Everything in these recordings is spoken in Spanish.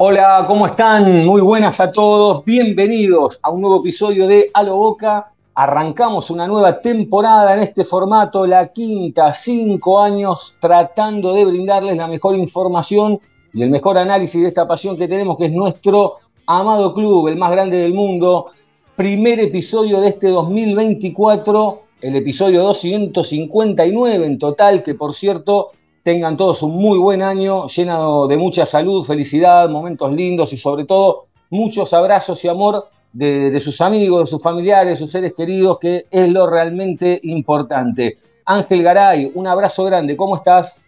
Hola, ¿cómo están? Muy buenas a todos. Bienvenidos a un nuevo episodio de A lo Boca. Arrancamos una nueva temporada en este formato, la quinta, cinco años, tratando de brindarles la mejor información y el mejor análisis de esta pasión que tenemos, que es nuestro amado club, el más grande del mundo. Primer episodio de este 2024, el episodio 259 en total, que por cierto tengan todos un muy buen año, lleno de mucha salud, felicidad, momentos lindos y sobre todo muchos abrazos y amor de, sus amigos, de sus familiares, de sus seres queridos, que es lo realmente importante. Ángel Garay, un abrazo grande, ¿cómo estás?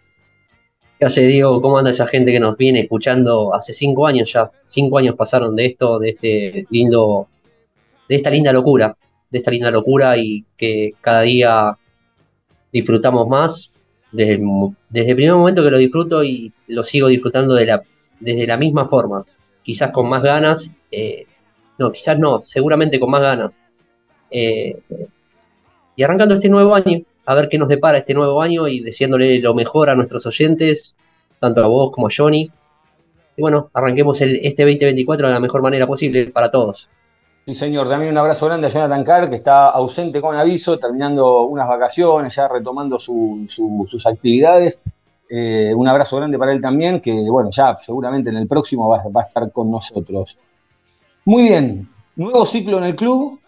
¿Qué hace Diego? ¿Cómo anda esa gente que nos viene escuchando hace cinco años ya? Cinco años pasaron de esto, de este lindo, de esta linda locura, de esta linda locura y que cada día disfrutamos más. Desde el, desde el primer momento que lo disfruto y lo sigo disfrutando de la, desde la misma forma, quizás con más ganas, eh, no, quizás no, seguramente con más ganas. Eh, y arrancando este nuevo año, a ver qué nos depara este nuevo año y deseándole lo mejor a nuestros oyentes, tanto a vos como a Johnny. Y bueno, arranquemos el, este 2024 de la mejor manera posible para todos. Sí, señor. También un abrazo grande a Jonathan Carr, que está ausente con aviso, terminando unas vacaciones, ya retomando su- su- sus actividades. Eh, un abrazo grande para él también, que bueno, ya seguramente en el próximo va, va a estar con nosotros. Muy bien, nuevo ciclo en el club.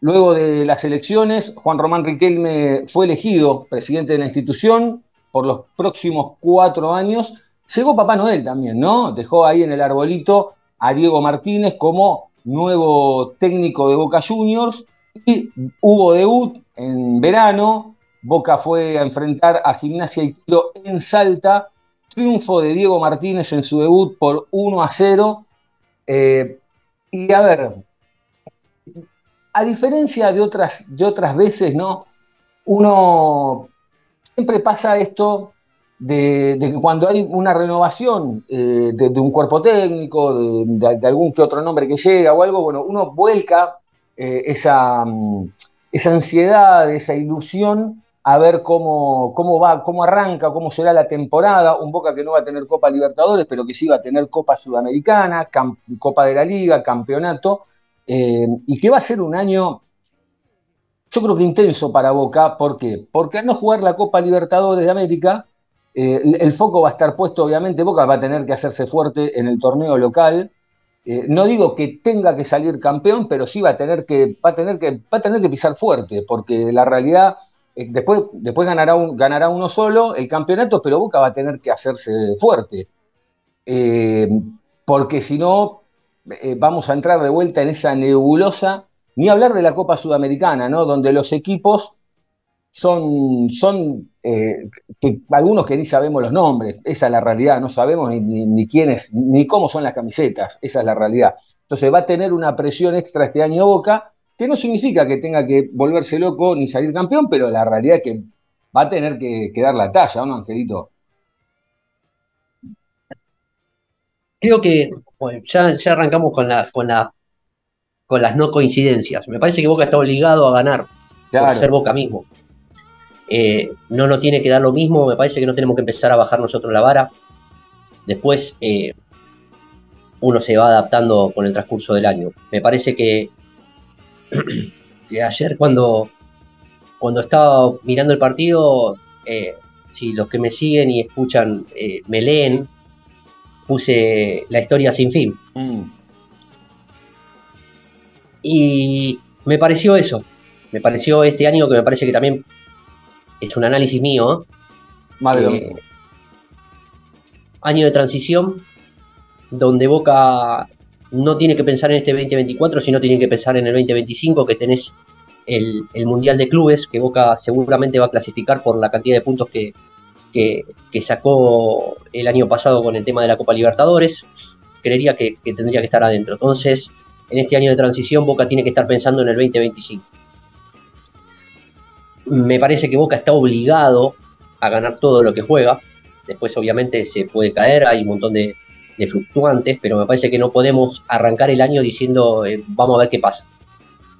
Luego de las elecciones, Juan Román Riquelme fue elegido presidente de la institución por los próximos cuatro años. Llegó Papá Noel también, ¿no? Dejó ahí en el arbolito a Diego Martínez como nuevo técnico de Boca Juniors y hubo debut en verano. Boca fue a enfrentar a Gimnasia y Tiro en Salta. Triunfo de Diego Martínez en su debut por 1 a 0. Eh, y a ver, a diferencia de otras, de otras veces, ¿no? Uno siempre pasa esto de, que cuando hay una renovación eh, de, un cuerpo técnico, de, algún que otro nombre que llega o algo, bueno, uno vuelca eh, esa, mm, esa ansiedad, esa ilusión a ver cómo, cómo va, cómo arranca, cómo será la temporada. Un Boca que no va a tener Copa Libertadores, pero que sí va a tener Copa Sudamericana, Copa de la Liga, campeonato, eh, y que va a ser un año yo creo que intenso para Boca. ¿Por qué? Porque al no jugar la Copa Libertadores de América, eh, el, foco va a estar puesto, obviamente, Boca va a tener que hacerse fuerte en el torneo local. Eh, no digo que tenga que salir campeón, pero sí va a tener que, va a tener que, va a tener que pisar fuerte, porque la realidad, eh, después, después ganará, un- ganará uno solo el campeonato, pero Boca va a tener que hacerse fuerte. Porque si no, vamos a entrar de vuelta en esa nebulosa, ni hablar de la Copa Sudamericana, ¿no? Donde los equipos son, son eh, que algunos que ni sabemos los nombres, esa es la realidad, no sabemos ni, ni, ni quiénes, ni cómo son las camisetas, esa es la realidad. Entonces va a tener una presión extra este año Boca, que no significa que tenga que volverse loco ni salir campeón, pero la realidad es que va a tener que, que dar la talla, ¿no, Angelito? Creo que bueno, ya, ya arrancamos con, la, con, la, con las no coincidencias. Me parece que Boca está obligado a ganar por Claro. ser Boca mismo. Eh, no nos tiene que dar lo mismo, me parece que no tenemos que empezar a bajar nosotros la vara. Después eh, uno se va adaptando con el transcurso del año. Me parece que, que ayer cuando, cuando estaba mirando el partido, eh, si los que me siguen y escuchan me leen, puse la historia sin fin. Mm. Y me pareció eso. Me pareció este año que me parece que también es un análisis mío. lo Eh, año de transición, donde Boca no tiene que pensar en este 2024, sino tiene que pensar en el 2025, que tenés el, el Mundial de Clubes, que Boca seguramente va a clasificar por la cantidad de puntos que, que, que sacó el año pasado con el tema de la Copa Libertadores, creería que, que tendría que estar adentro. Entonces, en este año de transición, Boca tiene que estar pensando en el 2025. Me parece que Boca está obligado a ganar todo lo que juega. Después, obviamente, se puede caer, hay un montón de, fluctuantes, pero me parece que no podemos arrancar el año diciendo eh, vamos a ver qué pasa.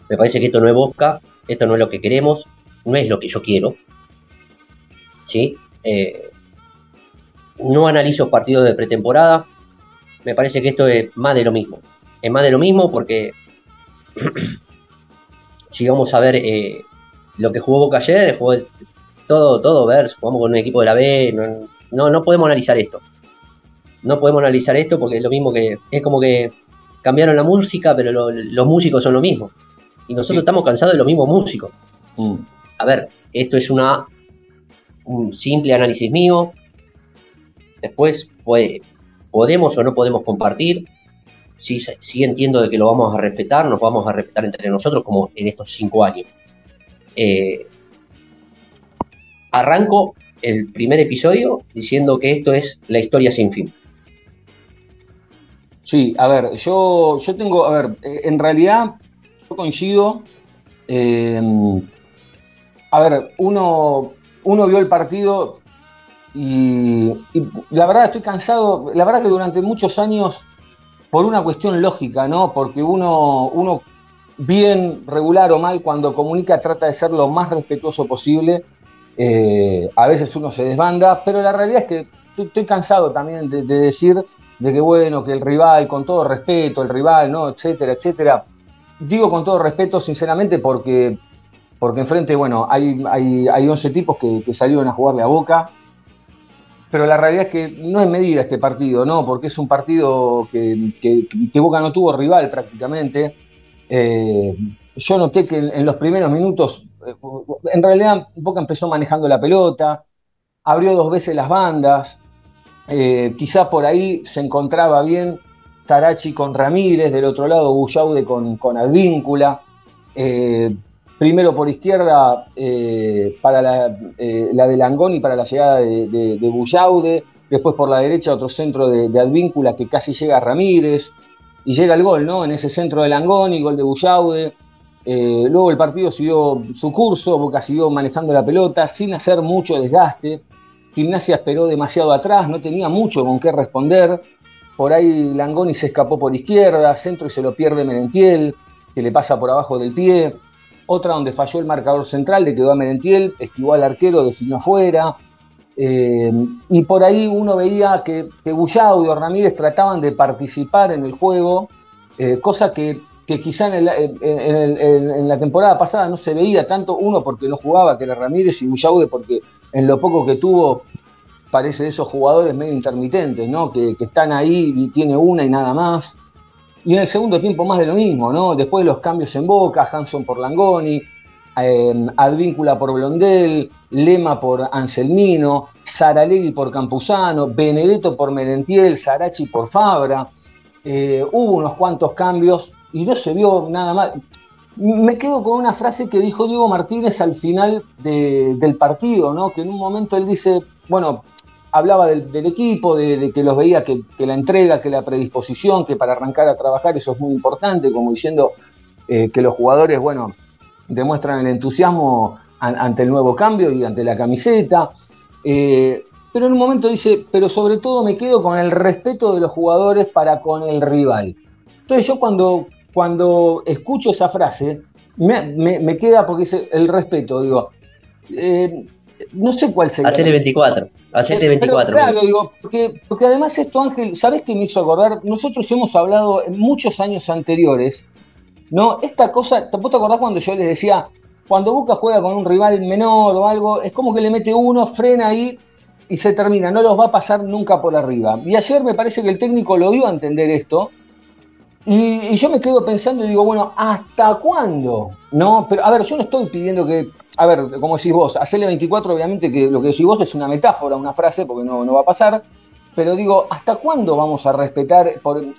Me parece que esto no es Boca, esto no es lo que queremos, no es lo que yo quiero. ¿Sí? Eh, no analizo partidos de pretemporada. Me parece que esto es más de lo mismo. Es más de lo mismo porque si vamos a ver eh, lo que jugó Boca ayer, jugó todo, todo ver, jugamos con un equipo de la B, no, no, no podemos analizar esto. No podemos analizar esto porque es lo mismo que, es como que cambiaron la música, pero lo- los músicos son lo mismo. Y nosotros Sí. estamos cansados de los mismos músicos. Mm. A ver, esto es una un simple análisis mío. Después puede- podemos o no podemos compartir. Sí, sí entiendo de que lo vamos a respetar, nos vamos a respetar entre nosotros como en estos cinco años. Eh, arranco el primer episodio diciendo que esto es la historia sin fin. Sí, a ver, yo, yo tengo, a ver, eh, en realidad yo coincido. eh, a ver, uno, uno vio el partido y, y la verdad estoy cansado, la verdad que durante muchos años, por una cuestión lógica, ¿no? Porque uno, uno bien, regular o mal, cuando comunica trata de ser lo más respetuoso posible. Eh, a veces uno se desbanda, pero la realidad es que estoy, cansado también de, de decir de que bueno, que el rival, con todo respeto, el rival, ¿no? Etcétera, etcétera. Digo con todo respeto, sinceramente, porque, porque enfrente, bueno, hay, hay, hay 11 tipos que, salieron a jugarle a Boca, pero la realidad es que no es medida este partido, ¿no? Porque es un partido que- que Boca no tuvo rival prácticamente. Eh, yo noté que en, los primeros minutos, eh, en realidad Boca empezó manejando la pelota, abrió dos veces las bandas, eh, quizás por ahí se encontraba bien Tarachi con Ramírez, del otro lado Bullaude con, con Advíncula. Eh, primero por izquierda para la, eh, la de para la llegada de, de, de después por la derecha otro centro de, de Advíncula que casi llega a Ramírez, y llega el gol, ¿no? En ese centro de Langoni, gol de Bullaude. Eh, luego el partido siguió su curso, Boca siguió manejando la pelota sin hacer mucho desgaste. Gimnasia esperó demasiado atrás, no tenía mucho con qué responder. Por ahí Langoni se escapó por izquierda, centro y se lo pierde Merentiel, que le pasa por abajo del pie. Otra donde falló el marcador central, le quedó a Merentiel, esquivó al arquero, definió afuera. Eh, y por ahí uno veía que, que Bullaude o Ramírez trataban de participar en el juego, eh, cosa que, que quizá en, el- en- la temporada pasada no se veía tanto, uno porque no jugaba, que era Ramírez, y Bullaude porque en lo poco que tuvo parece de esos jugadores medio intermitentes, ¿no? Que, que están ahí y tiene una y nada más. Y en el segundo tiempo más de lo mismo, ¿no? Después los cambios en Boca, Hanson por Langoni, eh, Advíncula por Blondel, Lema por Anselmino, Saralegui por Campuzano, Benedetto por Merentiel, Sarachi por Fabra. Eh, hubo unos cuantos cambios y no se vio nada más. Me quedo con una frase que dijo Diego Martínez al final de- del partido, ¿no? Que en un momento él dice, bueno, hablaba del, equipo, de, que los veía que, que la entrega, que la predisposición, que para arrancar a trabajar eso es muy importante, como diciendo eh, que los jugadores, bueno, demuestran el entusiasmo an- ante el nuevo cambio y ante la camiseta. Eh, pero en un momento dice, pero sobre todo me quedo con el respeto de los jugadores para con el rival. Entonces yo cuando, cuando escucho esa frase, me, me- me queda porque es el respeto, digo, eh, no sé cuál sería. Hacele 24, hacele Pero, 24. claro, digo, porque, porque además esto, Ángel, ¿sabes qué me hizo acordar? Nosotros hemos hablado en muchos años anteriores, ¿no? Esta cosa, ¿vos te acordás cuando yo les decía, cuando Boca juega con un rival menor o algo, es como que le mete uno, frena ahí y se termina, no los va a pasar nunca por arriba. Y ayer me parece que el técnico lo dio a entender esto, y, yo me quedo pensando y digo, bueno, ¿hasta cuándo? No, pero a ver, yo no estoy pidiendo que, a ver, como decís vos, hacerle 24, obviamente que lo que decís vos es una metáfora, una frase, porque no, no va a pasar, pero digo, ¿hasta cuándo vamos a respetar?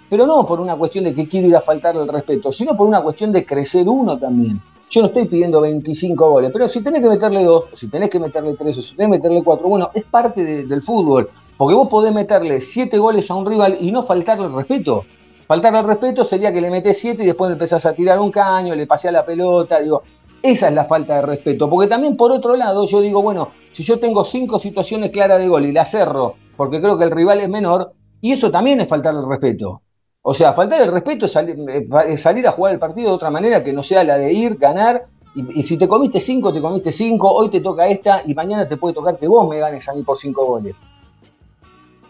Pero no por una cuestión de que quiero ir a faltar el respeto, sino por una cuestión de crecer uno también. Yo no estoy pidiendo 25 goles, pero si tenés que meterle dos, o si tenés que meterle tres, o si tenés que meterle cuatro, bueno, es parte de- del fútbol. Porque vos podés meterle siete goles a un rival y no faltarle el respeto. Faltarle el respeto sería que le metés siete y después le empezás a tirar un caño, le paseás la pelota, digo, esa es la falta de respeto. Porque también por otro lado, yo digo, bueno, si yo tengo cinco situaciones claras de gol y la cerro porque creo que el rival es menor, y eso también es faltarle el respeto. O sea, faltar el respeto es salir, eh, fa- es salir a jugar el partido de otra manera que no sea la de ir, ganar. Y, y si te comiste cinco, te comiste cinco, hoy te toca esta y mañana te puede tocar que vos me ganes a mí por cinco goles.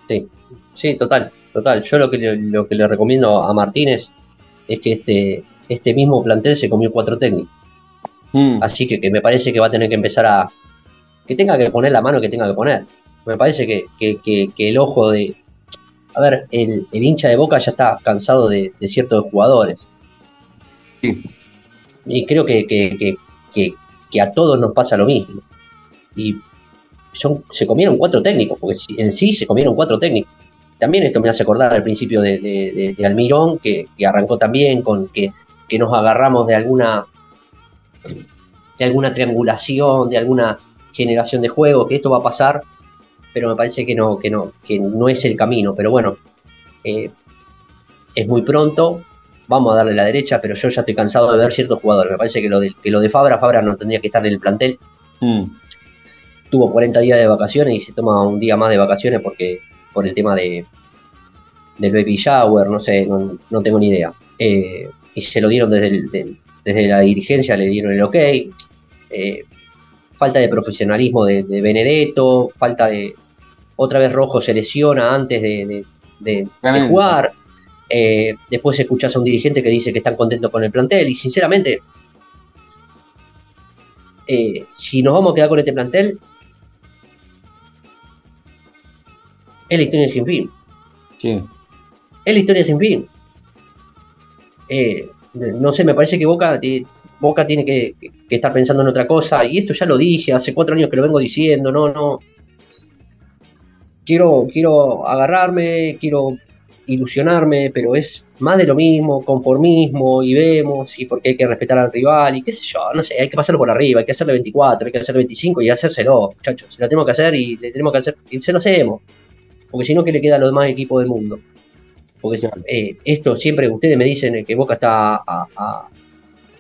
Sí, sí, total, total. Yo lo que le, lo que le recomiendo a Martínez es que este, este mismo plantel se comió cuatro técnicos. Así que, que me parece que va a tener que empezar a. que tenga que poner la mano que tenga que poner. Me parece que, que- que- que el ojo de. A ver, el, el hincha de boca ya está cansado de, de ciertos jugadores. Sí. Y creo que, que- a todos nos pasa lo mismo. Y son, se comieron cuatro técnicos, porque en sí se comieron cuatro técnicos. También esto me hace acordar al principio de, de- de- de Almirón, que, que arrancó también con que, que nos agarramos de alguna de alguna triangulación, de alguna generación de juego, que esto va a pasar, pero me parece que no, que no, que no es el camino. Pero bueno, eh, es muy pronto, vamos a darle la derecha, pero yo ya estoy cansado de ver ciertos jugadores. Me parece que lo de, que lo de Fabra, Fabra no tendría que estar en el plantel. Mm. Tuvo 40 días de vacaciones y se toma un día más de vacaciones porque por el tema de del baby shower, no sé, no, no tengo ni idea. Eh, y se lo dieron desde, el- del- desde la dirigencia, le dieron el ok. Eh, falta de profesionalismo de, de Benedetto, falta de. Otra vez Rojo se lesiona antes de, jugar. Eh, después escuchás a un dirigente que dice que están contentos con el plantel. Y sinceramente, eh, si nos vamos a quedar con este plantel, es la historia sin fin. Sí. Es la historia sin fin. Eh, no sé, me parece que Boca, Boca tiene que, que estar pensando en otra cosa. Y esto ya lo dije, hace cuatro años que lo vengo diciendo, no, no. Quiero, quiero agarrarme, quiero ilusionarme, pero es más de lo mismo, conformismo, y vemos, y porque hay que respetar al rival, y qué sé yo, no sé, hay que pasarlo por arriba, hay que hacerle 24, hay que hacerle 25 y hacérselo, muchachos, se lo tenemos que hacer y le tenemos que hacer, y se lo hacemos. Porque si no, ¿qué le queda a los demás equipos del mundo? Porque eh, esto siempre ustedes me dicen que Boca está a- a-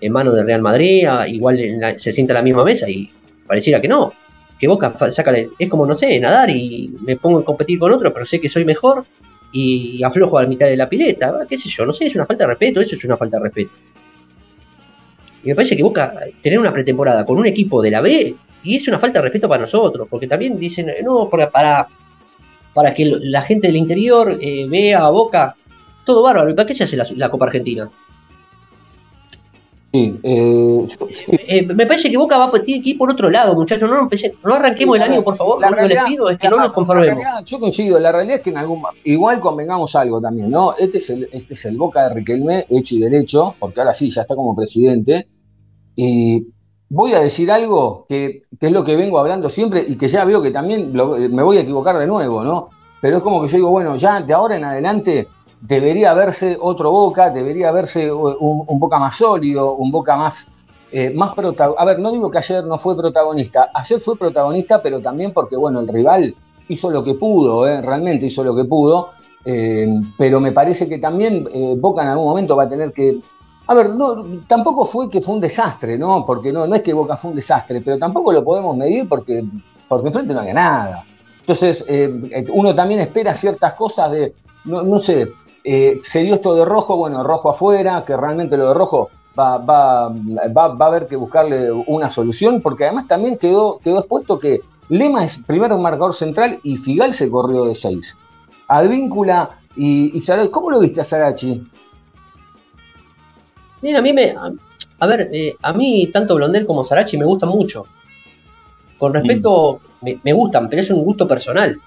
en manos del Real Madrid, igual la- se sienta a la misma mesa y pareciera que no. Que Boca saca, es como, no sé, nadar y me pongo a competir con otro, pero sé que soy mejor y aflojo a la mitad de la pileta, ah, qué sé yo, no sé, es una falta de respeto, eso es una falta de respeto. Y me parece que Boca, tener una pretemporada con un equipo de la B, y es una falta de respeto para nosotros, porque también dicen, no, para, para, que la gente del interior eh, vea a Boca, todo bárbaro, ¿y para qué se hace la Copa Argentina? Sí, eh, Eh, me parece que Boca va, tiene que ir por otro lado, muchachos, no, empecé- no arranquemos el año, por favor, La lo que les pido es que no nos conformemos. realidad, yo coincido, la realidad es que en algún igual convengamos algo también, ¿no? Este es el, este es el Boca de Riquelme, hecho y derecho, porque ahora sí, ya está como presidente. Y voy a decir algo que, que es lo que vengo hablando siempre y que ya veo que también lo- me voy a equivocar de nuevo, ¿no? Pero es como que yo digo, bueno, ya de ahora en adelante debería verse otro Boca, debería verse un, Boca más sólido, un Boca más, eh, más protagonista. A ver, no digo que ayer no fue protagonista, ayer fue protagonista, pero también porque, bueno, el rival hizo lo que pudo, ¿eh? realmente hizo lo que pudo, eh, pero me parece que también Boca en algún momento va a tener que... A ver, tampoco fue que fue un desastre, ¿no? Porque no, no es que Boca fue un desastre, pero tampoco lo podemos medir porque, porque enfrente no había nada. Entonces, uno también espera ciertas cosas de, no, no sé, eh, se dio esto de rojo, bueno, rojo afuera, que realmente lo de rojo va, va, va, va a haber que buscarle una solución, porque además también quedó, quedó expuesto que Lema es primer marcador central y Figal se corrió de seis. Advíncula y, y Sarachi, ¿cómo lo viste a Sarachi? Mira, a mí me. A, a ver, eh, a mí tanto Blondel como Sarachi me gustan mucho. Con respecto, me, me gustan, pero es un gusto personal.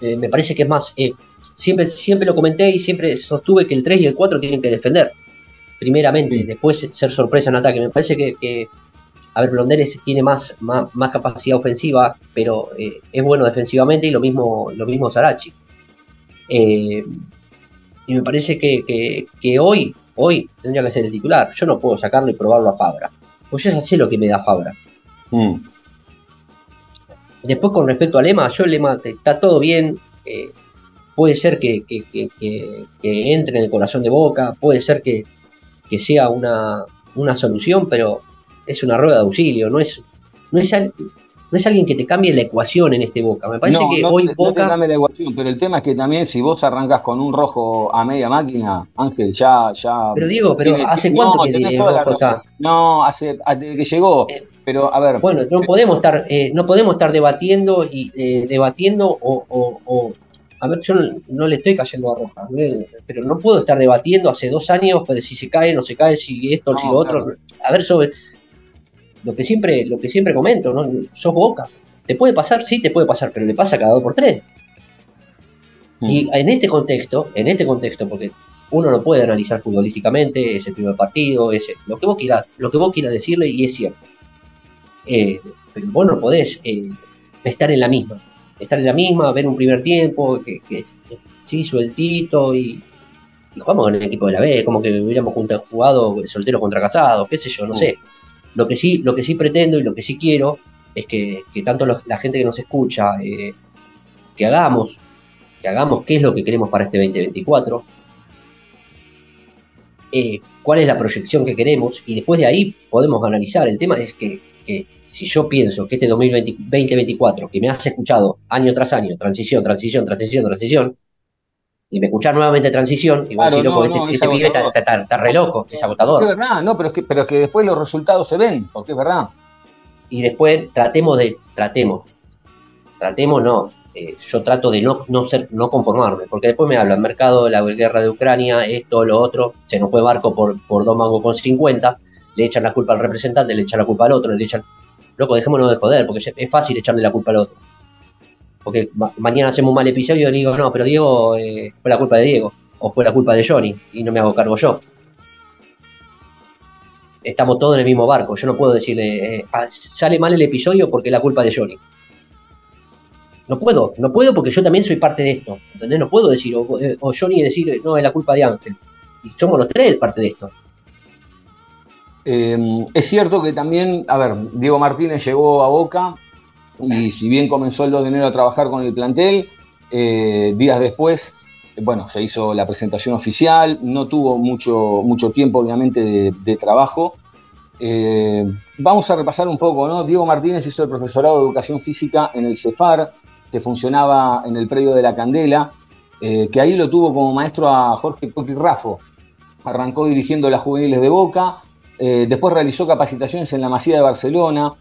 Eh, me parece que es más. eh, siempre, siempre lo comenté y siempre sostuve que el 3 y el 4 tienen que defender. Primeramente, Sí. después ser sorpresa en ataque. Me parece que. que, a ver, Blondel tiene más, más, más capacidad ofensiva, pero eh, es bueno defensivamente y lo mismo, lo mismo Sarachi. Eh, y me parece que, que- que hoy, hoy tendría que ser el titular. Yo no puedo sacarlo y probarlo a Fabra. Pues yo ya sé lo que me da Fabra. Mm. Después, con respecto a Lema, yo Lema está todo bien. eh, puede ser que, que- que- que- que entre en el corazón de Boca, puede ser que, sea una, una solución, pero es una rueda de auxilio, no es, no, es, no es alguien que te cambie la ecuación en este Boca. Me parece no, que no hoy te, no te Boca. cambia la ecuación, pero el tema es que también si vos arrancas con un rojo a media máquina, Ángel, ya, ya. Pero Diego, pero tiene- ¿hace cuánto que tenés toda la rojo está? No, hace, desde que llegó. Eh, Pero a ver, Bueno, no podemos estar, eh, no podemos estar debatiendo y eh, debatiendo o, o- o- a ver, yo no, no le estoy cayendo a Roja, ¿eh? pero no puedo estar debatiendo hace dos años, pero si se cae, no se cae, si esto, No, si lo otro. claro. A ver, sobre lo que siempre, lo que siempre comento, ¿no? Sos Boca. ¿Te puede pasar? Sí, te puede pasar, pero le pasa cada dos por tres. Mm. Y en este contexto, en este contexto, porque uno no puede analizar futbolísticamente, es el primer partido, es el- lo que vos quieras, lo que vos quieras decirle, y es cierto. Eh, pero vos no podés eh, estar en la misma. Estar en la misma, ver un primer tiempo, que, que sí, sueltito, y, y jugamos con el equipo de la B, como que hubiéramos jugado soltero contra casado, qué sé yo, no sé. Lo que sí, lo que sí pretendo y lo que sí quiero es que, que tanto los- la gente que nos escucha, eh, que hagamos, que hagamos qué es lo que queremos para este 2024, eh, cuál es la proyección que queremos y después de ahí podemos analizar. El tema es que, que si yo pienso que este 2020 2024, que me has escuchado año tras año, transición, transición, transición, transición, y me escuchar nuevamente transición, y vos Claro, decís, loco, no, este, no, es este pibe está, agotador. está- re loco, es es agotador. verdad, no, pero es que, pero es que después los resultados se ven, porque es verdad. y después tratemos de, tratemos, tratemos no, eh, yo trato de no, no ser, no conformarme, porque después me hablan, mercado, la guerra de Ucrania, esto, lo otro, se nos fue Barco por, por dos mangos con 50, le echan la culpa al representante, le echan la culpa al otro, le echan, loco, dejémonos de joder, porque es fácil echarle la culpa al otro. Porque ma- mañana hacemos un mal episodio y digo, no, pero Diego, eh, fue la culpa de Diego, o fue la culpa de Johnny, y no me hago cargo yo estamos todos en el mismo barco. Yo no puedo decirle, eh, ah, sale mal el episodio porque es la culpa de Johnny. No puedo, no puedo porque yo también soy parte de esto. ¿Entendés? No puedo decir, o, eh, Johnny decir, no, es la culpa de Ángel. Y somos los tres parte de esto. Eh, es cierto que también, a ver, Diego Martínez llegó a Boca y si bien comenzó el 2 de enero a trabajar con el plantel, eh, días después, bueno, se hizo la presentación oficial, no tuvo mucho, mucho tiempo obviamente de, trabajo. Eh, vamos a repasar un poco, ¿no? Diego Martínez hizo el profesorado de educación física en el CEFAR, que funcionaba en el predio de la Candela, que ahí lo tuvo como maestro a Jorge Coqui Raffo. Arrancó dirigiendo las juveniles de Boca, eh, después realizó capacitaciones en la Masía de Barcelona.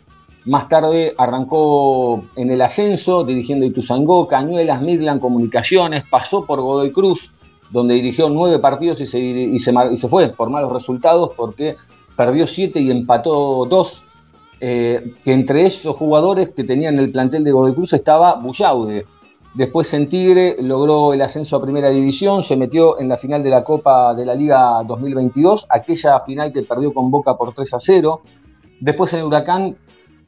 Más tarde arrancó en el ascenso, dirigiendo Ituzangó, Cañuelas, Midland, Comunicaciones. Pasó por Godoy Cruz, donde dirigió nueve partidos y se, y se, y se fue por malos resultados porque perdió siete y empató dos. Eh, que entre esos jugadores que tenían el plantel de Godoy Cruz estaba Bullaude. Después en Tigre logró el ascenso a Primera División, se metió en la final de la Copa de la Liga 2022, aquella final que perdió con Boca por 3 a 0. Después en Huracán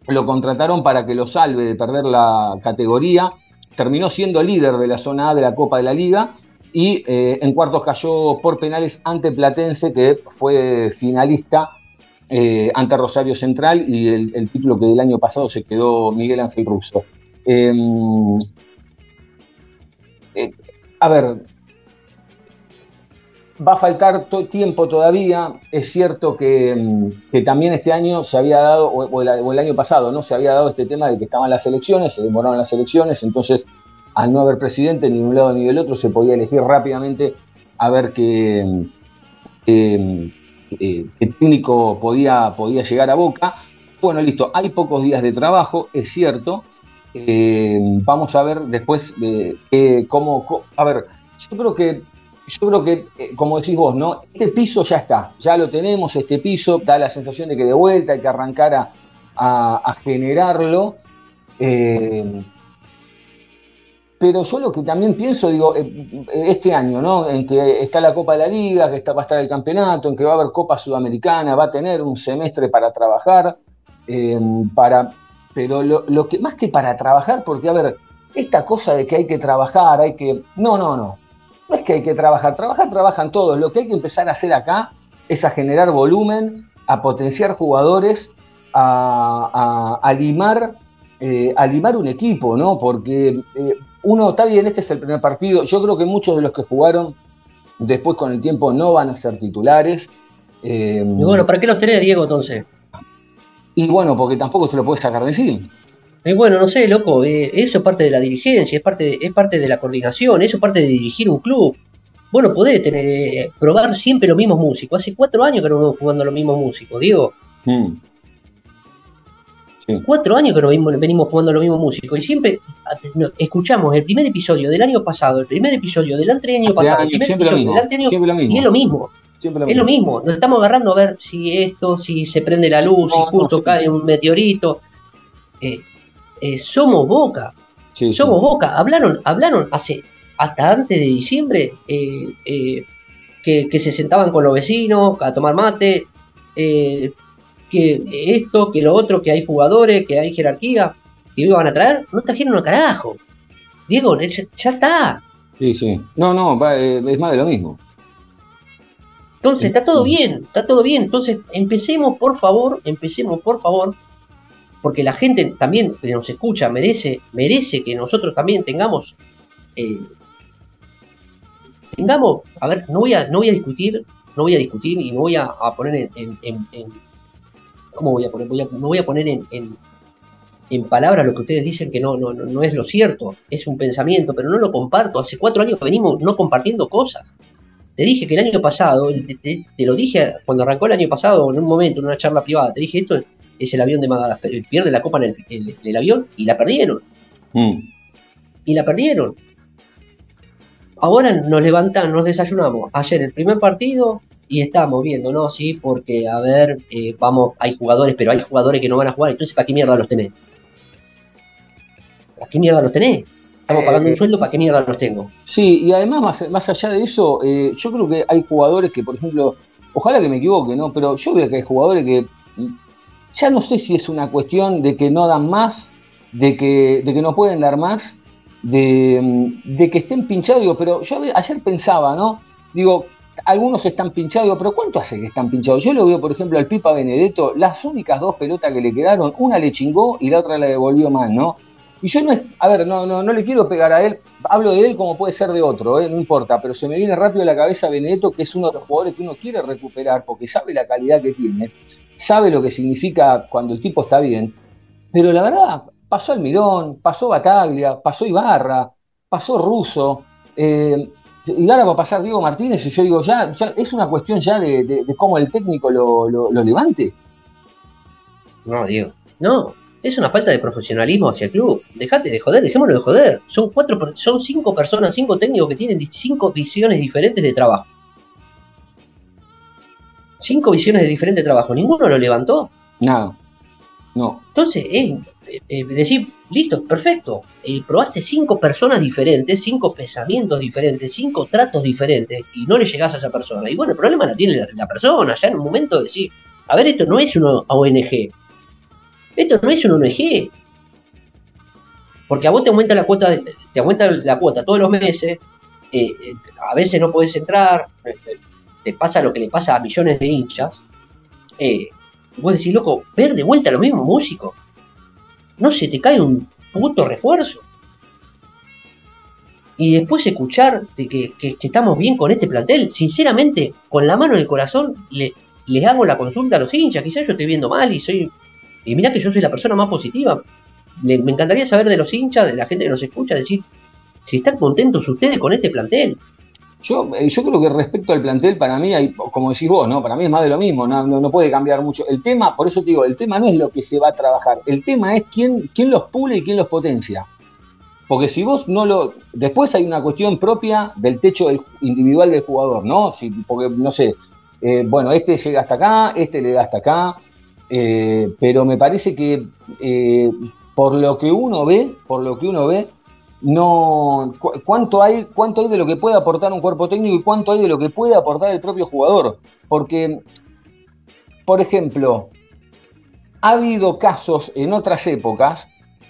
lo contrataron para que lo salve de perder la categoría. Terminó siendo líder de la zona A de la Copa de la Liga y eh, en cuartos cayó por penales ante Platense, que fue finalista eh, ante Rosario Central y el, título que del año pasado se quedó Miguel Ángel Russo. Eh, eh, a ver, va a faltar to tiempo todavía. Es cierto que, que, también este año se había dado, o, el, año pasado, ¿no? Se había dado este tema de que estaban las elecciones, se demoraron las elecciones, entonces al no haber presidente ni de un lado ni del otro, se podía elegir rápidamente a ver qué, qué, qué técnico podía, podía llegar a Boca. Bueno, listo, hay pocos días de trabajo, es cierto. Eh, vamos a ver después de eh, cómo, A ver, yo creo que yo creo que, eh, como decís vos, ¿no? Este piso ya está, ya lo tenemos, este piso, da la sensación de que de vuelta hay que arrancar a, a, generarlo. Eh, pero yo lo que también pienso, digo, este año, ¿no? En que está la Copa de la Liga, que está, va a estar el campeonato, en que va a haber Copa Sudamericana, va a tener un semestre para trabajar, para. Pero lo, lo que más que para trabajar, porque a ver, esta cosa de que hay que trabajar, hay que. No, no, no. No es que hay que trabajar, trabajar trabajan todos. Lo que hay que empezar a hacer acá es a generar volumen a potenciar jugadores, a, a, limar, eh, a limar un equipo, ¿no? Porque eh, uno, está bien, este es el primer partido, yo creo que muchos de los que jugaron después con el tiempo no van a ser titulares. y bueno, ¿para qué los tenés, Diego, entonces? Y bueno, porque tampoco te lo puedes sacar de encima. Y bueno, no sé, loco, eso es parte de la dirigencia, es parte, es parte de la coordinación, eso es parte de dirigir un club. Bueno, podés tener, eh, probar siempre los mismos músicos. Hace cuatro años que no venimos jugando los mismos músicos, Diego. Mm. Cuatro años que no venimos, jugando los mismos músicos. Y siempre escuchamos el primer episodio del año pasado, el primer episodio del año pasado, el primer episodio del año, y es lo mismo. Es lo mismo. Nos estamos agarrando a ver si esto, si se prende la luz, si justo cae un meteorito. Eh, eh, somos Boca. somos Boca. Hablaron, hablaron hace hasta antes de diciembre, eh, eh, que, se sentaban con los vecinos a tomar mate, que esto, que lo otro, que hay jugadores, que hay jerarquía, que iban a traer, no trajeron a carajo. Diego, ya está. Sí, sí. No, no, es más de lo mismo. Entonces, está todo bien, está todo bien. Entonces, empecemos, por favor, empecemos, por favor, porque la gente también que nos escucha merece, merece que nosotros también tengamos tengamos, a ver, no voy a, no voy a discutir, no voy a discutir y no voy a, poner en, ¿cómo voy a poner? no voy a poner en, en, palabras lo que ustedes dicen que no, no, no es lo cierto, es un pensamiento, pero no lo comparto. Hace cuatro años que venimos no compartiendo cosas. Te dije que el año pasado, te, lo dije cuando arrancó el año pasado, en un momento, en una charla privada, te dije esto es el avión de Madagascar, pierde la copa en el, avión y la perdieron. Mm. Y la perdieron. Ahora nos levantan, nos desayunamos. Ayer el primer partido y estamos viendo, ¿no? Sí, porque, a ver, eh, vamos, hay jugadores, pero hay jugadores que no van a jugar, entonces, ¿para qué mierda los tenés? ¿Para qué mierda los tenés? Estamos eh, pagando un sueldo, ¿para qué mierda los tengo? Sí, y además, más, allá de eso, eh, yo creo que hay jugadores que, por ejemplo, ojalá que me equivoque, ¿no? Pero yo veo que hay jugadores que ya no sé si es una cuestión de que no dan más, de que, de que no pueden dar más, de, que estén pinchados, digo, pero yo ayer pensaba, ¿no? Digo, algunos están pinchados, digo, pero ¿cuánto hace que están pinchados? Yo lo veo, por ejemplo, al Pipa Benedetto, las únicas dos pelotas que le quedaron, una le chingó y la otra la devolvió mal, ¿no? Y yo no, a ver, no, no, no le quiero pegar a él, hablo de él como puede ser de otro, ¿eh? no importa, pero se me viene rápido a la cabeza Benedetto, que es uno de los jugadores que uno quiere recuperar porque sabe la calidad que tiene, sabe lo que significa cuando el tipo está bien, pero la verdad, pasó Almirón, pasó Bataglia, pasó Ibarra, pasó Russo, eh, y ahora va a pasar Diego Martínez, y yo digo, ya, es una cuestión ya de, cómo el técnico lo, levante. No, Diego, no, es una falta de profesionalismo hacia el club. Dejate de joder, dejémoslo de joder. Son cuatro, son cinco personas, cinco técnicos que tienen cinco visiones diferentes de trabajo. Cinco visiones de diferente trabajo. ¿Ninguno lo levantó? No, no. Entonces, es, eh, eh, decir, listo, perfecto, eh, probaste cinco personas diferentes, cinco pensamientos diferentes, cinco tratos diferentes y no le llegás a esa persona. Y bueno, el problema la tiene la, persona, ya en un momento de decir, a ver, esto no es una ONG, esto no es una ONG. Porque a vos te aumenta la cuota, te aumenta la cuota todos los meses, a veces no podés entrar, te pasa lo que le pasa a millones de hinchas. y vos decís, loco, ver de vuelta lo mismo músico no se te cae un puto refuerzo. Y después escuchar de que, estamos bien con este plantel, sinceramente, con la mano en el corazón, le, les hago la consulta a los hinchas. Quizás yo estoy viendo mal y soy. Y mirá que yo soy la persona más positiva. me encantaría saber de los hinchas, de la gente que nos escucha, decir si están contentos ustedes con este plantel. Yo, eh, yo creo que respecto al plantel, para mí, como decís vos, ¿no? Para mí es más de lo mismo, no, no, puede cambiar mucho. El tema, por eso te digo, el tema no es lo que se va a trabajar, el tema es quién, quién los pule y quién los potencia. Porque si vos no lo. Después hay una cuestión propia del techo individual del jugador, ¿no? Porque, no sé, eh, bueno, este llega hasta acá, este le da hasta acá, eh, pero me parece que por lo que uno ve, por lo que uno ve, no cuánto hay, cuánto hay de lo que puede aportar un cuerpo técnico y cuánto hay de lo que puede aportar el propio jugador. Porque, por ejemplo, ha habido casos en otras épocas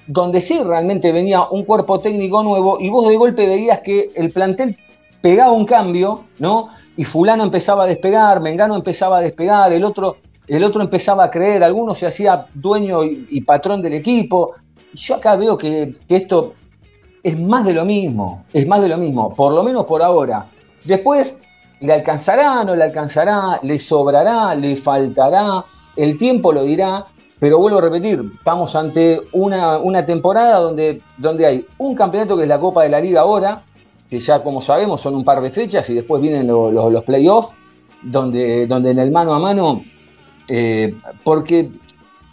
donde sí realmente venía un cuerpo técnico nuevo y vos de golpe veías que el plantel pegaba un cambio, ¿no? Y fulano empezaba a despegar, Mengano empezaba a despegar, el otro, el otro empezaba a creer, alguno se hacía dueño y, patrón del equipo. Yo acá veo que, esto es más de lo mismo, es más de lo mismo, por lo menos por ahora. Después, ¿le alcanzará, no le alcanzará? ¿Le sobrará? ¿Le faltará? El tiempo lo dirá, pero vuelvo a repetir, estamos ante una, una temporada donde, donde hay un campeonato que es la Copa de la Liga ahora, que ya como sabemos son un par de fechas y después vienen lo- lo- los playoffs, donde, donde en el mano a mano, eh, porque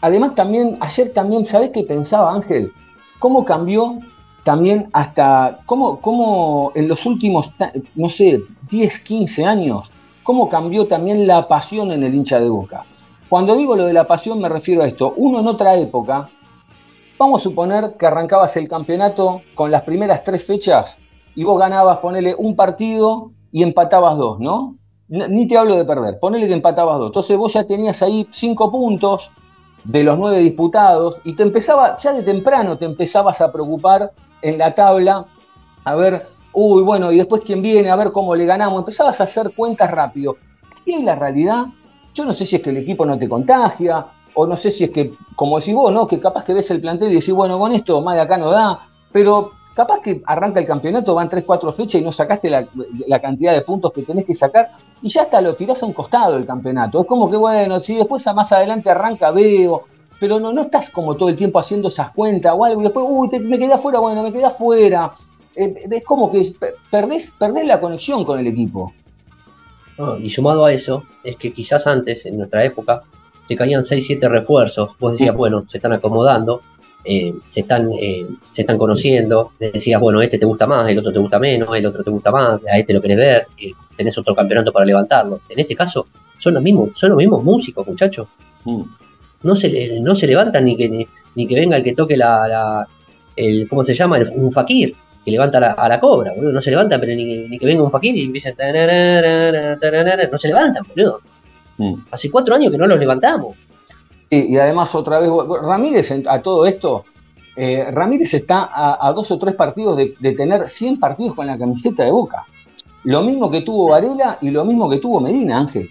además también, ayer también, ¿sabés qué pensaba Ángel? ¿Cómo cambió también hasta, cómo, cómo en los últimos, no sé, 10, 15 años, cómo cambió también la pasión en el hincha de Boca? Cuando digo lo de la pasión me refiero a esto. Uno en otra época, vamos a suponer que arrancabas el campeonato con las primeras tres fechas y vos ganabas, ponele un partido y empatabas dos, ¿no? Ni te hablo de perder, ponele que empatabas dos. Entonces vos ya tenías ahí cinco puntos de los nueve disputados y te empezaba, ya de temprano te empezabas a preocupar en la tabla, a ver, uy, bueno, y después quién viene, a ver cómo le ganamos. Empezabas a hacer cuentas rápido. Y en la realidad, yo no sé si es que el equipo no te contagia, o no sé si es que, como decís vos, ¿no? Que capaz que ves el plantel y decís, bueno, con esto más de acá no da, pero capaz que arranca el campeonato, van 3, 4 fechas y no sacaste la, la cantidad de puntos que tenés que sacar, y ya hasta lo tirás a un costado el campeonato. Es como que, bueno, si después más adelante arranca, veo, pero no, no estás como todo el tiempo haciendo esas cuentas o algo, y después, uy, te- me quedé afuera, bueno, me quedé afuera. Eh, es como que pe- perdés, perdés la conexión con el equipo. Y sumado a eso, es que quizás antes, en nuestra época, te caían 6, 7 refuerzos. Vos decías, bueno, se están acomodando, eh, se, están, eh, se están conociendo. Decías, bueno, este te gusta más, el otro te gusta menos, el otro te gusta más, a este lo querés ver, eh, tenés otro campeonato para levantarlo. En este caso, son los mismos, son los mismos músicos, muchachos. Mm. No se, le- no se levantan ni que, ni, ni que venga el que toque la, la- el, ¿cómo se llama? El- un fakir que levanta la- a la cobra, boludo. No se levantan, pero ni, ni que venga un fakir y empiecen. tararara, tararara. No se levantan, boludo. Mm. Hace cuatro años que no los levantamos. Sí, y además otra vez, Ramírez a todo esto, eh, Ramírez está a, a dos o tres partidos de, de tener 100 partidos con la camiseta de Boca. Lo mismo que tuvo Varela y lo mismo que tuvo Medina, Ángel.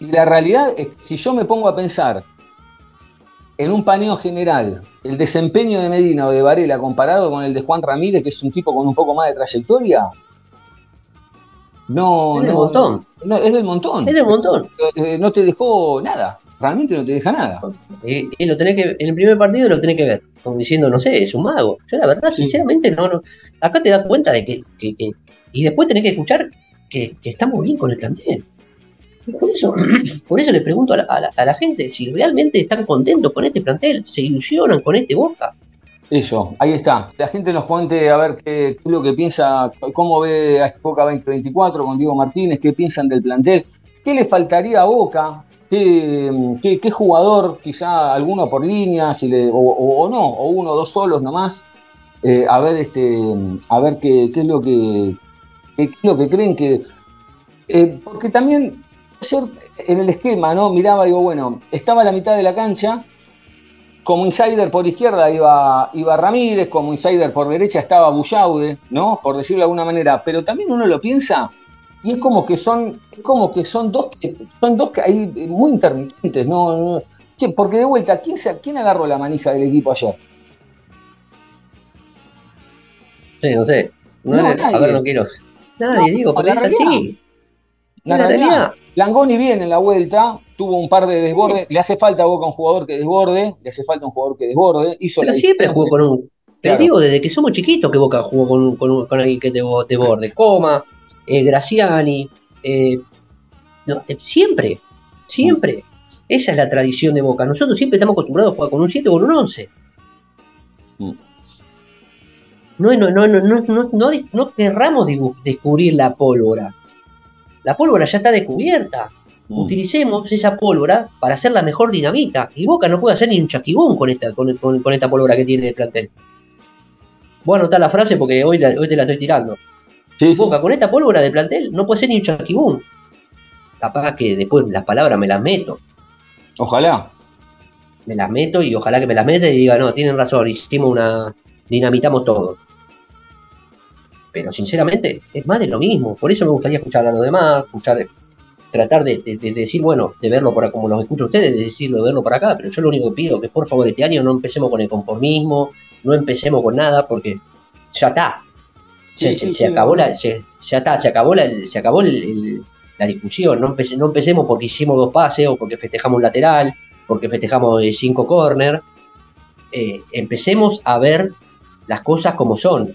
Y la realidad es que si yo me pongo a pensar en un paneo general, el desempeño de Medina o de Varela comparado con el de Juan Ramírez, que es un tipo con un poco más de trayectoria, no, Es del no, montón. no, es del montón. Es del montón. Eh, no te dejó nada, realmente no te deja nada. Y, y lo tenés que, en el primer partido lo tenés que ver. Como diciendo, no sé, es un mago. Yo la verdad, Sí. sinceramente, no, no. Acá te das cuenta de que, que- que- Y después tenés que escuchar que, que estamos bien con el plantel. Y por eso, por eso le pregunto a la, a la- a la gente si realmente están contentos con este plantel, se ilusionan con este Boca. Eso, ahí está. La gente nos cuente a ver qué, qué es lo que piensa, cómo ve a Boca 2024 con Diego Martínez, qué piensan del plantel, qué le faltaría a Boca, qué, qué- jugador, quizá alguno por línea, o, no, o uno o dos solos nomás, eh, a ver este, a ver qué, qué es lo que es lo que creen que. eh, porque también en el esquema, ¿no? Miraba digo, bueno, estaba a la mitad de la cancha. Como insider por izquierda iba, iba Ramírez, como insider por derecha estaba Bullaude, ¿no? Por decirlo de alguna manera. Pero también uno lo piensa y es como que son, es como que son dos que son dos que ahí muy intermitentes, ¿no? no- porque de vuelta, ¿quién, se, ¿quién agarró la manija del equipo ayer? Sí, no sé. No, No, le- a ver, no quiero. Nadie, No, digo, porque es así. La La realidad, realidad. Langoni viene en la vuelta, tuvo un par de desbordes, le hace falta a Boca un jugador que desborde, le hace falta un jugador que desborde, hizo Pero la siempre jugó con un. Pero Claro. digo, desde que somos chiquitos que Boca jugó con, con, con alguien que te, te borde. Coma, eh, Graciani. eh, no, eh, siempre, siempre. Esa es la tradición de Boca. Nosotros siempre estamos acostumbrados a jugar con un 7 o con un 11. Mm. No, no, no, no, no, no, no, no querramos descubrir la pólvora. La pólvora ya está descubierta. Mm. Utilicemos esa pólvora para hacer la mejor dinamita. Y Boca no puede hacer ni un chaquibón con esta, con, con- con esta pólvora que tiene el plantel. Voy a anotar la frase porque hoy, la- hoy te la estoy tirando. Sí, sí. Boca con esta pólvora de plantel no puede ser ni un chaquibón. Capaz que después las palabras me las meto. Ojalá. Me las meto y ojalá que me las meta y diga, no, tienen razón, hicimos una. dinamitamos todo. Pero sinceramente, es más de lo mismo. Por eso me gustaría escuchar a los demás, escuchar tratar de, de- de decir, bueno, de verlo por como los escucho a ustedes, de decirlo, de verlo por acá, pero yo lo único que pido es que por favor este año no empecemos con el conformismo, no empecemos con nada, porque ya está. Se, Sí, se- sí, se sí, acabó la, se, ya está, se acabó la, se acabó el- el- la discusión, no, empece- no empecemos porque hicimos dos pases o porque festejamos un lateral, porque festejamos eh, cinco corner. Eh, empecemos a ver las cosas como son,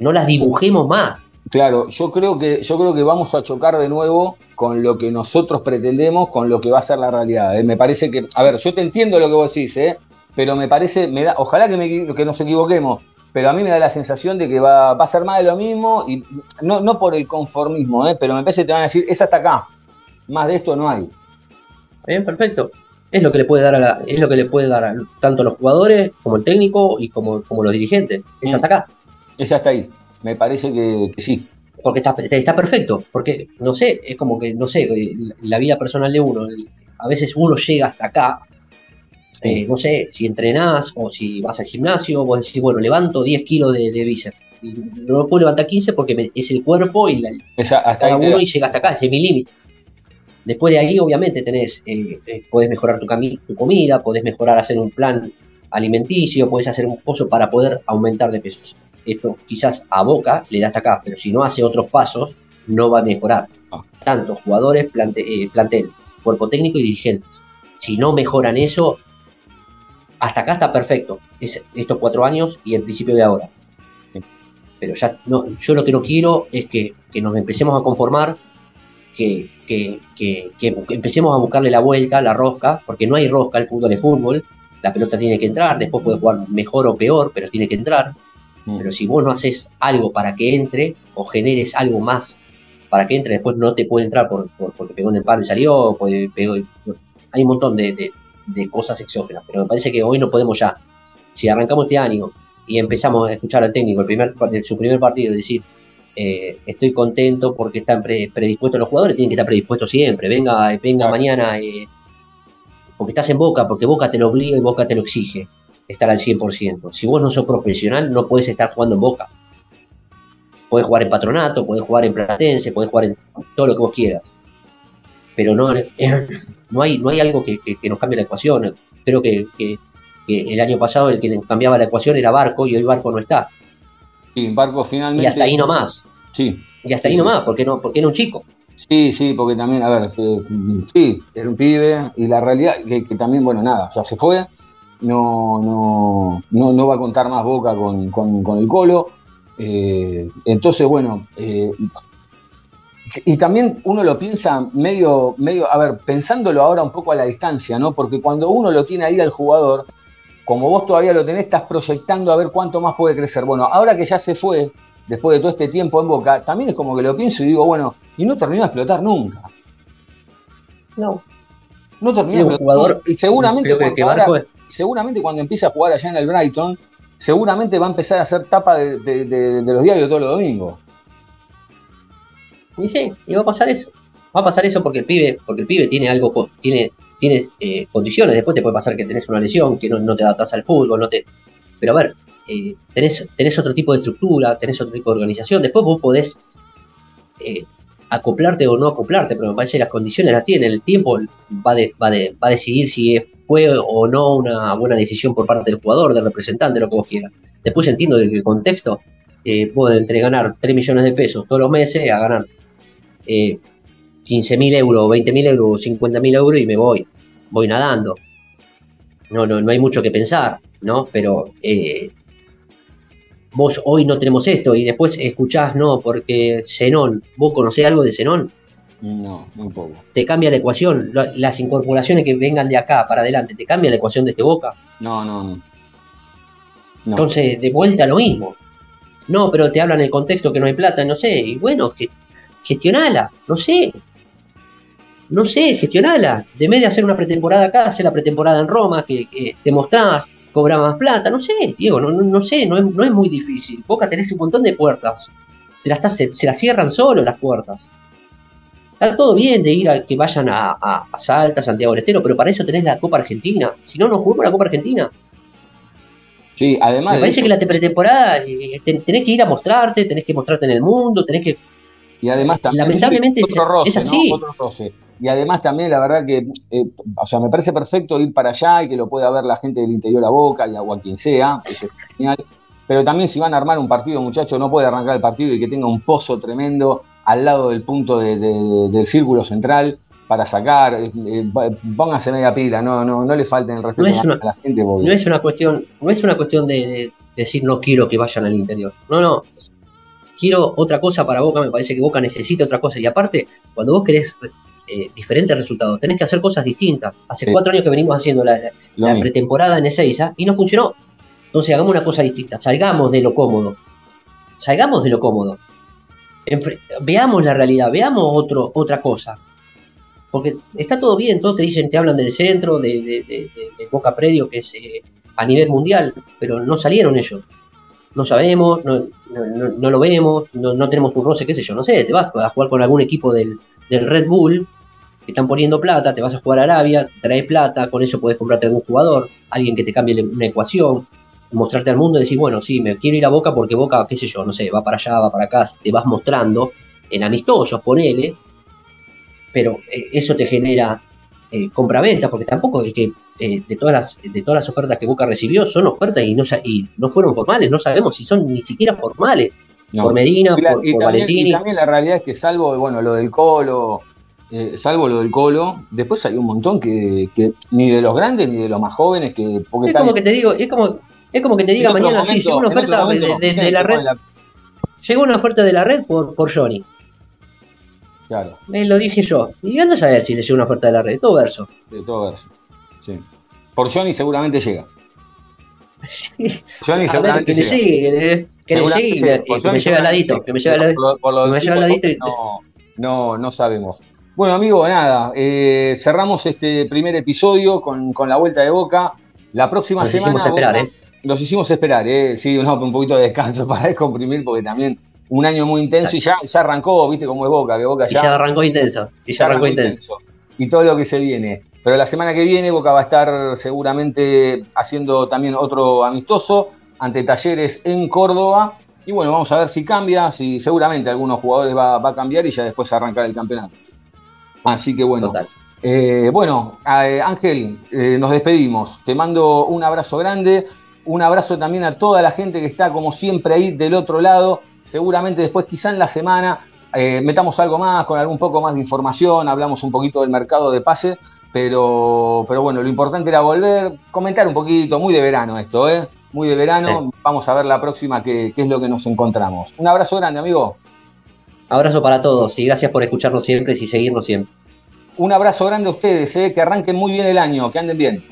no las dibujemos más. Claro, yo creo que yo creo que vamos a chocar de nuevo con lo que nosotros pretendemos, con lo que va a ser la realidad. ¿eh? Me parece que, a ver, yo te entiendo lo que vos decís, ¿eh? pero me parece, me da, ojalá que, me que nos equivoquemos, pero a mí me da la sensación de que va, va a ser más de lo mismo y no, no por el conformismo, ¿eh? pero me parece que te van a decir, es hasta acá, más de esto no hay. Bien, perfecto. Es lo que le puede dar a la- es lo que le puede dar a tanto a los jugadores como el técnico y como, como los dirigentes. Es Mm. hasta acá. Es hasta ahí. Me parece que, que sí. Porque está, está perfecto. Porque, no sé, es como que, no sé, eh, la vida personal de uno. A veces uno llega hasta acá. Eh, no sé, si entrenás o si vas al gimnasio, vos decís, bueno, levanto 10 kilos de, de bíceps. Y no puedo levantar 15 porque me- es el cuerpo y la, Es a- hasta cada uno y llega hasta acá, ese es mi límite. Después de ahí, obviamente, tenés, eh, eh, podés mejorar tu, tu comida, podés mejorar, hacer un plan alimenticio, podés hacer un pozo para poder aumentar de pesos. Esto quizás a Boca le da hasta acá, pero si no hace otros pasos, no va a mejorar. Ah. Tanto jugadores, plante- eh, plantel, cuerpo técnico y dirigentes. Si no mejoran eso, hasta acá está perfecto. Es estos cuatro años y el principio de ahora. Pero ya no, yo lo que no quiero es que, que nos empecemos a conformar, que, que, que- empecemos a buscarle la vuelta, la rosca, porque no hay rosca, el fútbol es fútbol, la pelota tiene que entrar, después puede jugar mejor o peor, pero tiene que entrar. Mm. Pero si vos no haces algo para que entre, o generes algo más para que entre, después no te puede entrar por, por- porque pegó en el palo y salió, puede, pegó, hay un montón de, de- de cosas exógenas, pero me parece que hoy no podemos ya, si arrancamos este año y empezamos a escuchar al técnico el primer, su primer partido y decir, eh, estoy contento porque están pre- predispuestos los jugadores, tienen que estar predispuestos siempre, venga, venga mañana, eh, porque estás en Boca, porque Boca te lo obliga y Boca te lo exige, estar al 100%. Si vos no sos profesional, no puedes estar jugando en Boca. Podés jugar en Patronato, podés jugar en Platense, podés jugar en todo lo que vos quieras. Pero no, eh, no, hay, no hay algo que, que- que nos cambie la ecuación. Creo que, el año pasado el que cambiaba la ecuación era Barco y hoy Barco no está. Sí, Barco finalmente. Y hasta ahí nomás. Sí, Y hasta ahí Sí, nomás, porque no, porque era un chico. Sí, sí, porque también, a ver, eh, sí, era un pibe y la realidad que, que también, bueno, nada, ya se fue, no, no, no, no va a contar más Boca con, con- con el Colo. eh, entonces, bueno, eh, y también uno lo piensa medio, medio, a ver, pensándolo ahora un poco a la distancia, ¿no? Porque cuando uno lo tiene ahí al jugador, como vos todavía lo tenés, estás proyectando a ver cuánto más puede crecer. Bueno, ahora que ya se fue, después de todo este tiempo en Boca, también es como que lo pienso y digo, bueno, y no terminó de explotar nunca. No. No terminó de explotar jugador-. Y seguramente, cuando que ahora- seguramente cuando empiece a jugar allá en el Brighton, seguramente va a empezar a hacer tapa de, de- de- de los diarios todos los domingos. Y sí, y va a pasar eso. Va a pasar eso porque el pibe, porque el pibe tiene algo, tiene, tiene eh, condiciones. Después te puede pasar que tenés una lesión, que no, no te adaptas al fútbol, no te. Pero a ver, eh, tenés, otro tipo de estructura, tenés otro tipo de organización. Después vos podés eh, acoplarte o no acoplarte, pero me parece que las condiciones las tiene. El tiempo va, va, va a decidir si fue o no una buena decisión por parte del jugador, del representante, lo que vos quieras. Después entiendo que el contexto eh, puede entre ganar 3 millones de pesos todos los meses a ganar eh, 15.000 euros, 20.000 euros, 50.000 euros y me voy, voy nadando. No, no, no hay mucho que pensar, ¿no? Pero eh, vos hoy no tenemos esto y después escuchás, no, porque Zenón, vos conocés algo de Zenón, No, muy poco. te cambia la ecuación, la- las incorporaciones que vengan de acá para adelante, te cambia la ecuación de este Boca. No, no, no. No. Entonces, de vuelta lo mismo. No, pero te hablan el contexto que no hay plata, no sé. Y bueno, que, gestionala, no sé. No sé, gestionala. De vez de hacer una pretemporada acá, hacer la pretemporada en Roma, que, que te mostrás, cobrar más plata, no sé, Diego, no, no, no sé, no es, no es muy difícil. Boca tenés un montón de puertas. Te las se, se las cierran solo las puertas. Está todo bien de ir a que vayan a, a, a Salta, Santiago del Estero, pero para eso tenés la Copa Argentina. Si no, no jugamos la Copa Argentina. Sí, además. Me parece eso- que la pretemporada eh, ten- tenés que ir a mostrarte, tenés que mostrarte en el mundo, tenés que. Y además también. Lamentablemente otro es- roce, es así. ¿no? Otro roce. y además también la verdad que, eh, o sea, me parece perfecto ir para allá y que lo pueda ver la gente del interior a Boca y a, o a quien sea, eso es genial. Pero también si van a armar un partido, muchachos, no puede arrancar el partido y que tenga un pozo tremendo al lado del punto de- de- del círculo central para sacar, eh, eh, pónganse media pila, no, no, no le falten el respeto No es a, una- a la gente. No es una cuestión, no es una cuestión de, de decir no quiero que vayan al interior. No, no. Quiero otra cosa para Boca, me parece que Boca necesita otra cosa. Y aparte, cuando vos querés eh, diferentes resultados, tenés que hacer cosas distintas. Hace Sí. cuatro años que venimos haciendo la, la- pretemporada en Ezeiza y no funcionó. Entonces hagamos una cosa distinta, salgamos de lo cómodo. Salgamos de lo cómodo. Enfre- veamos la realidad, veamos otro, otra cosa. Porque está todo bien, todos te dicen, te hablan del centro, de, de- de- de- de Boca Predio, que es eh, a nivel mundial, pero no salieron ellos. No sabemos, no, no- lo vemos, no, no tenemos un roce, qué sé yo, no sé, te vas a jugar con algún equipo del, del Red Bull, que están poniendo plata, te vas a jugar a Arabia, traes plata, con eso puedes comprarte algún jugador, alguien que te cambie una ecuación, mostrarte al mundo y decir, bueno, sí, me quiero ir a Boca porque Boca, qué sé yo, no sé, va para allá, va para acá, te vas mostrando en amistosos, ponele, pero eh, eso te genera eh, compraventa, porque tampoco es que eh, de, todas las, de todas las ofertas que Boca recibió son ofertas y no, y no fueron formales, no sabemos si son ni siquiera formales, No. por Medina, Y, la- por, y por también, Valentini. y también la realidad es que salvo, bueno, lo del Colo, eh, salvo lo del Colo, después hay un montón que, que ni de los grandes ni de los más jóvenes que porque Es como que te digo, es como, es como que te diga mañana, sí, momento- llegó una oferta de, momento, de- la red, la- llegó una oferta de la red por, por Johnny. Claro, Eh, lo dije yo. Y anda a saber si le llegó una oferta de la red, todo verso. de todo verso. Sí. Por Johnny seguramente llega. Johnny ver, seguramente que le llega. llegue, que le- que le Seguramente llegue y llega. me- y que me lleve al ladito, que me lleve al llega. ladito. Por lo- por lo que me del lleve al tipo, ladito y- no, no, no sabemos. Bueno, amigo, nada, eh, cerramos este primer episodio con, con la vuelta de Boca. La próxima Nos semana. hicimos esperar, Boca- ¿eh? Los hicimos esperar, ¿eh? Sí, no, un poquito de descanso para descomprimir, porque también un año muy intenso y ya, ya arrancó, viste cómo es Boca, que Boca Y ya arrancó intenso. Y ya arrancó intenso. Y todo lo que se viene. Pero la semana que viene Boca va a estar seguramente haciendo también otro amistoso ante Talleres en Córdoba. Y bueno, vamos a ver si cambia, si seguramente algunos jugadores va, va a cambiar y ya después arrancar el campeonato. Así que bueno. Total. Eh, bueno, eh, Ángel, eh, nos despedimos. Te mando un abrazo grande, un abrazo también a toda la gente que está como siempre ahí del otro lado. Seguramente después, quizá en la semana, eh, metamos algo más, con algún poco más de información, hablamos un poquito del mercado de pase, pero, pero bueno, lo importante era volver, comentar un poquito, muy de verano esto, ¿eh? Muy de verano. Vamos a ver la próxima qué, qué es lo que nos encontramos. Un abrazo grande, amigo. Abrazo para todos y gracias por escucharnos siempre y seguirnos siempre. Un abrazo grande a ustedes, ¿eh? que arranquen muy bien el año, que anden bien.